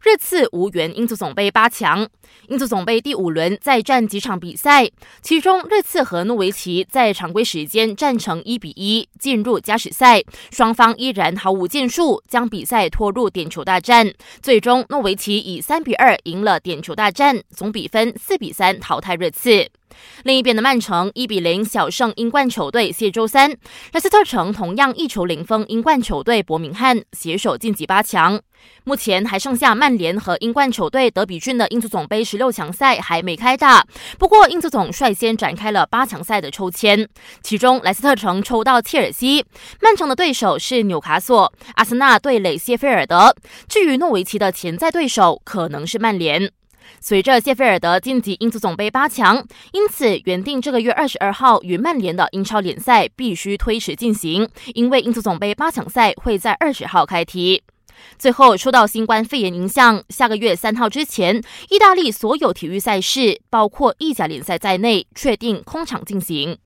热刺无缘英足总杯八强。英足总杯第五轮再战几场比赛，其中热刺和诺维奇在常规时间战成一比一，进入加时赛，双方依然毫无建树，将比赛拖入点球大战。最终，诺维奇以三比二赢了点球大战，总比分四比三淘汰热刺。另一边的曼城一比零小胜英冠球队谢周三，莱斯特城同样一球零封英冠球队伯明翰，携手晋级八强。目前还剩下曼联和英冠球队德比郡的英足总杯十六强赛还没开打，不过英足总率先展开了八强赛的抽签，其中莱斯特城抽到切尔西，曼城的对手是纽卡索，阿森纳对垒谢菲尔德，至于诺维奇的潜在对手可能是曼联。随着谢菲尔德晋级英足总杯八强，因此原定这个月二十二号与曼联的英超联赛必须推迟进行，因为英足总杯八强赛会在二十号开踢。最后，受到新冠肺炎影响，下个月三号之前，意大利所有体育赛事，包括意甲联赛在内，确定空场进行。